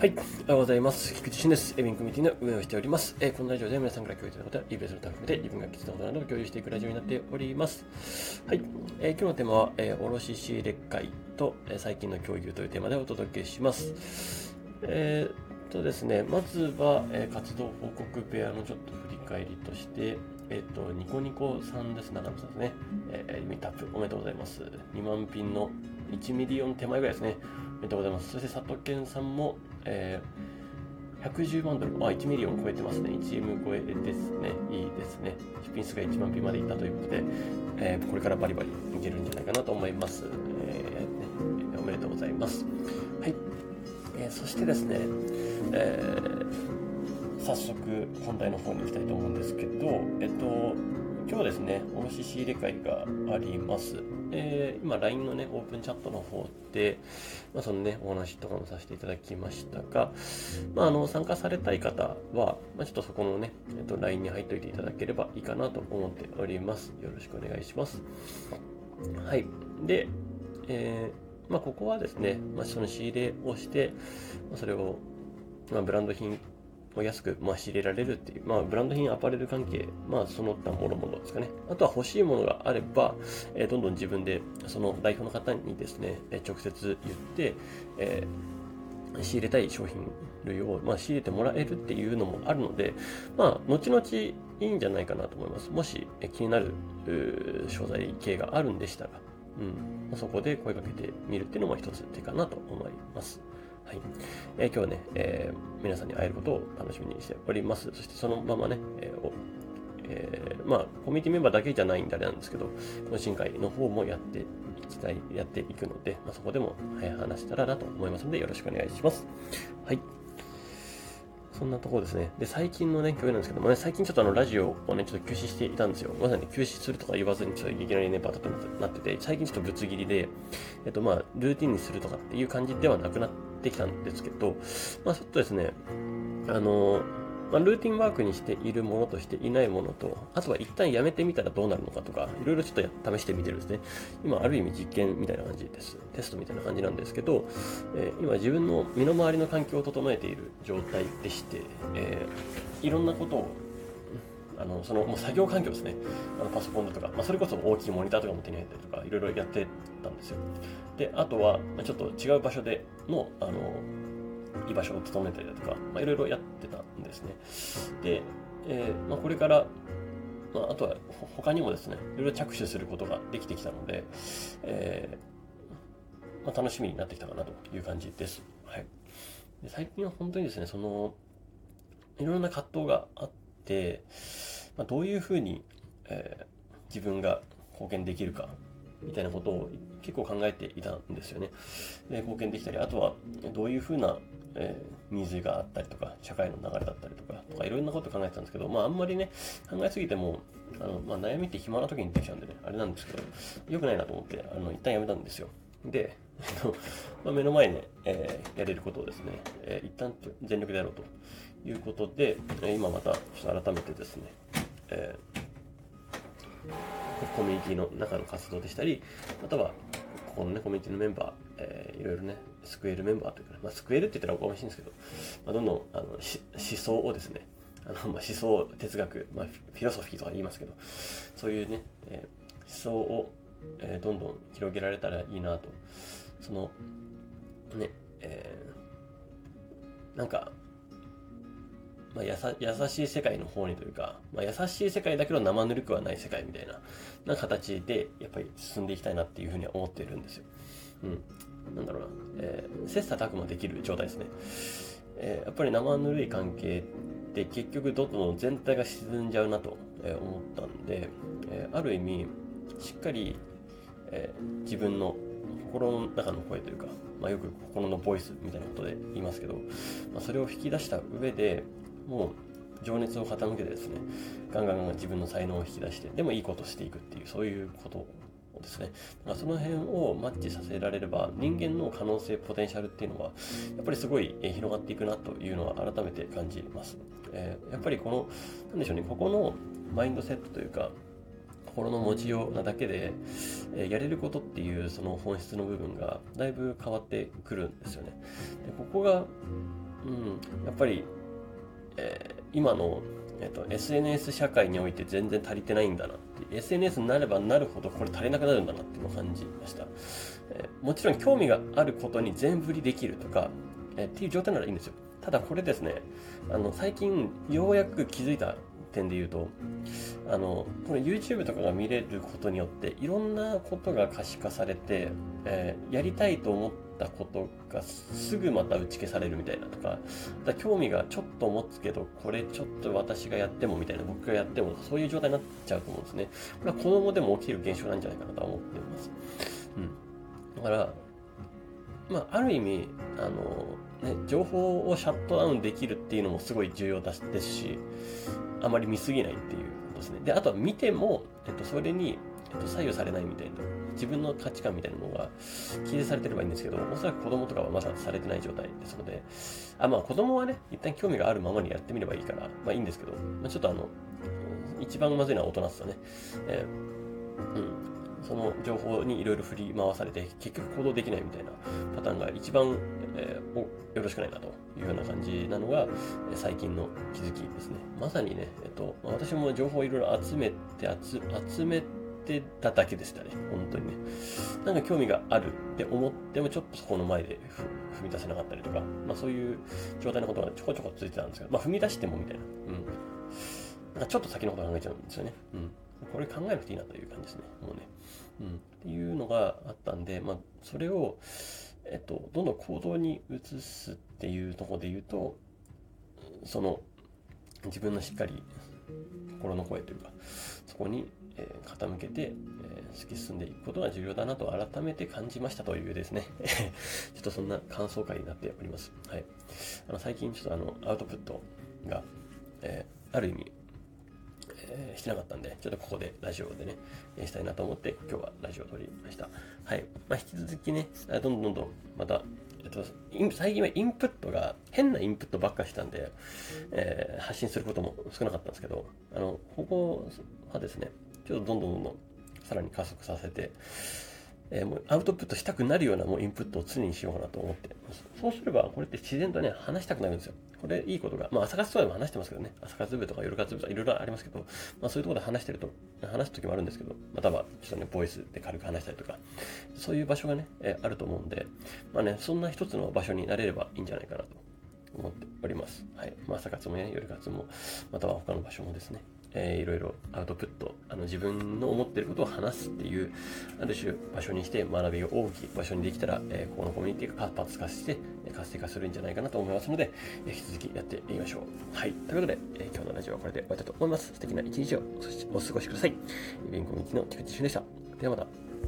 はい、おはようございます。菊池俊です。エビンコミュニティの運営をしております。えー、このラジオで皆さんから共有いただいたことや、リベースのタ含めて自分が気づいたことなどを共有していくラジオになっております。はい、えー、今日のテーマは、えー、卸仕入れ会と、えー、最近の共有というテーマでお届けします。えー、とですね、まずは、えー、活動報告ペアのちょっと振り返りとして、えっ、と、ニコニコさんです、長野さんですね。えー、ミタップおめでとうございます。2万ピンの1 million 手前ぐらいですね。めでとうございます。そして、佐藤健さんも、えー、110万ドル、あ、1 million 超えてますね。1 m 超えですね。いいですね。出品数が1万ピまでいったということで、えー、これからバリバリいけるんじゃないかなと思います。えー、ね、おめでとうございます。はい。えー、そしてですね、えー、早速本題の方に行きたいと思うんですけど、えっと、今日ですね、卸仕入れ会があります。えー、今 LINE のね、オープンチャットの方で、まあ、そのね、お話とかもさせていただきましたが、まあ、あの、参加されたい方は、まあ、ちょっとそこのね、えっと、LINE に入っておいていただければいいかなと思っております。よろしくお願いします。はい。で、えー、まあ、ここはですね、まあ、その仕入れをして、まあ、それを、まあ、ブランド品安く、まあ、仕入れられるっていう、まあ、ブランド品、アパレル関係、まあ、その他もろもろですかね。あとは欲しいものがあれば、えー、どんどん自分で、その代表の方にですね、え直接言って、えー、仕入れたい商品類を、まあ、仕入れてもらえるっていうのもあるので、まあ、後々いいんじゃないかなと思います。もし、え気になる商材系があるんでしたら、うん、そこで声かけてみるっていうのも一つ手かなと思います。はい。えー、今日はね、えー、皆さんに会えることを楽しみにしております。そしてそのままね、えーえー、まあ、コミュニティメンバーだけじゃないんであれなんですけど、懇親会の方もやっていきたい、やっていくので、まあ、そこでも、はい、話したらなと思いますので、よろしくお願いします。はい。そんなところですね。で、最近のね、共有なんですけどもね、最近ちょっとあの、ラジオをね、ちょっと休止していたんですよ。まさに休止するとか言わずに、ちょっといきなりね、バタッとなってて、最近ちょっとぶつ切りで、えっと、まあ、ルーティンにするとかっていう感じではなくなってきたんですけど、まあ、ちょっとですね、あのまあ、ルーティンワークにしているものとしていないものと、あとは一旦やめてみたらどうなるのかとか、いろいろちょっと試してみてるんですね。今、ある意味実験みたいな感じです。テストみたいな感じなんですけど、えー、今自分の身の回りの環境を整えている状態でして、えー、いろんなことをあのそのもう作業環境ですね、あのパソコンだとか、まあ、それこそ大きいモニターとかも手に入ったりとか、いろいろやってたんですよ。で、あとは、ちょっと違う場所での、あの、居場所を整えたりだとか、まあ、いろいろやってたんですね。で、えー、まあ、これから、まあ、あとは他にもですね、いろいろ着手することができてきたので、えー、まあ、楽しみになってきたかなという感じです。はい。で最近は本当にですね、その、いろんな葛藤があって、ま、どういうふうに、えー、自分が貢献できるかみたいなことを結構考えていたんですよね。で貢献できたり、あとはどういうふうな、えー、ニーズがあったりとか、社会の流れだったりとか、とかいろんなこと考えてたんですけど、まああんまりね、考えすぎても、あのまあ、悩みって暇な時にできちゃうんでね、あれなんですけど、良くないなと思って、あの一旦やめたんですよ。で、まあ、目の前で、えー、やれることをですね、えー、一旦全力でやろうということで、え今また改めてですね、えーコミュニティの中の活動でしたり、または、ここのね、コミュニティのメンバー、えー、いろいろね、救えるメンバーというか、ね、まあ、救えるって言ったらおかしいんですけど、まあ、どんどん、あの、思想をですね、あの、まあ、思想、哲学、まあ、フィロソフィーとか言いますけど、そういうね、えー、思想を、えー、どんどん広げられたらいいなと。その、ね、えー、なんか、まあ、やさ優しい世界の方にというか、まあ、優しい世界だけど生ぬるくはない世界みたいなな形でやっぱり進んでいきたいなっていうふうには思っているんですよ。うん。なんだろうな。えー、切磋琢磨できる状態ですね。えー、やっぱり生ぬるい関係って結局どんどん全体が沈んじゃうなと思ったんで、えー、ある意味しっかり、えー、自分の心の中の声というか、まあ、よく心のボイスみたいなことで言いますけど、まあ、それを引き出した上で、もう情熱を傾けてですね、ガンガンガン自分の才能を引き出して、でもいいことしていくっていう、そういうことをですね、だからその辺をマッチさせられれば、人間の可能性、ポテンシャルっていうのは、やっぱりすごい広がっていくなというのは改めて感じます。えー、やっぱりこの、なんでしょうね、ここのマインドセットというか、心の持ちようなだけで、えー、やれることっていうその本質の部分がだいぶ変わってくるんですよね。でここがうん、やっぱり、えー、今の、えーと、SNS 社会において全然足りてないんだなって SNS になればなるほどこれ足りなくなるんだなっていうのを感じました、えー、もちろん興味があることに全振りできるとか、えー、っていう状態ならいいんですよ。ただこれですねあの最近ようやく気づいた点で言うとあのこの YouTube とかが見れることによっていろんなことが可視化されて、えー、やりたいと思ってたことがすぐまた打ち消されるみたいなとかだ興味がちょっと持つけどこれちょっと私がやってもみたいな僕がやってもそういう状態になっちゃうと思うんですね。これは子供でも起きる現象なんじゃないかなとは思っています、うん、だからまあある意味あのね、情報をシャットダウンできるっていうのもすごい重要ですし、あまり見すぎないっていうことですね。で、あとは見ても、えっと、それに、えっと、左右されないみたいな、自分の価値観みたいなのが規定されてればいいんですけど、おそらく子供とかはまだされてない状態ですので、あ、まあ子供はね、一旦興味があるままにやってみればいいから、まあいいんですけど、まあちょっとあの、一番まずいのは大人っすよね。えー、うん。その情報にいろいろ振り回されて、結局行動できないみたいなパターンが一番、えー、よろしくないなというような感じなのが、最近の気づきですね。まさにね、えっと、私も情報をいろいろ集めて、集めててただけでしたね。本当にね。なんか興味があるって思っても、ちょっとそこの前で踏み出せなかったりとか、まあそういう状態のことがちょこちょこついてたんですけど、まあ踏み出してもみたいな。うん。なんかちょっと先のこと考えちゃうんですよね。うん。これ考えなくていいなという感じですね。もうね。うん。っていうのがあったんで、まあそれを、えっと、どんどん行動に移すっていうとこで言うと、その、自分のしっかり心の声というか、そこに、え、傾けて、えー、突き進んでいくことが重要だなと改めて感じましたというですね ちょっとそんな感想会になっております。はい。あの、最近ちょっとあの、アウトプットが、えー、ある意味、えー、してなかったんで、ちょっとここでラジオでね、えー、したいなと思って、今日はラジオを撮りました。はい。まあ、引き続きね、どんどんどんどん、また、えっと、最近はインプットが、変なインプットばっかしたんで、えー、発信することも少なかったんですけど、あの、ここはですね、ちょっとどんどんどんどん、さらに加速させて、えー、もうアウトプットしたくなるようなもうインプットを常にしようかなと思って。そうすれば、これって自然とね、話したくなるんですよ。これいいことが、まあ朝活とかでも話してますけどね、朝活部とか夜活部とかいろいろありますけど、まあそういうところで話してると、話す時もあるんですけど、またはちょっとね、ボイスで軽く話したりとか、そういう場所がね、えー、あると思うんで、まあね、そんな一つの場所になれればいいんじゃないかなと思っております。はい。まあ朝活もね、夜活も、または他の場所もですね、えー、いろいろアウトプット、あの自分の思ってることを話すっていう、ある種場所にして学びが大きい場所にできたら、えー、ここのコミュニティが活発化して、活性化するんじゃないかなと思いますので、引き続きやっていきましょう。はい。ということで、えー、今日のラジオはこれで終わりたいと思います。素敵な一日をお過ごしください。イベンコミュニティの菊池俊でした。ではまた。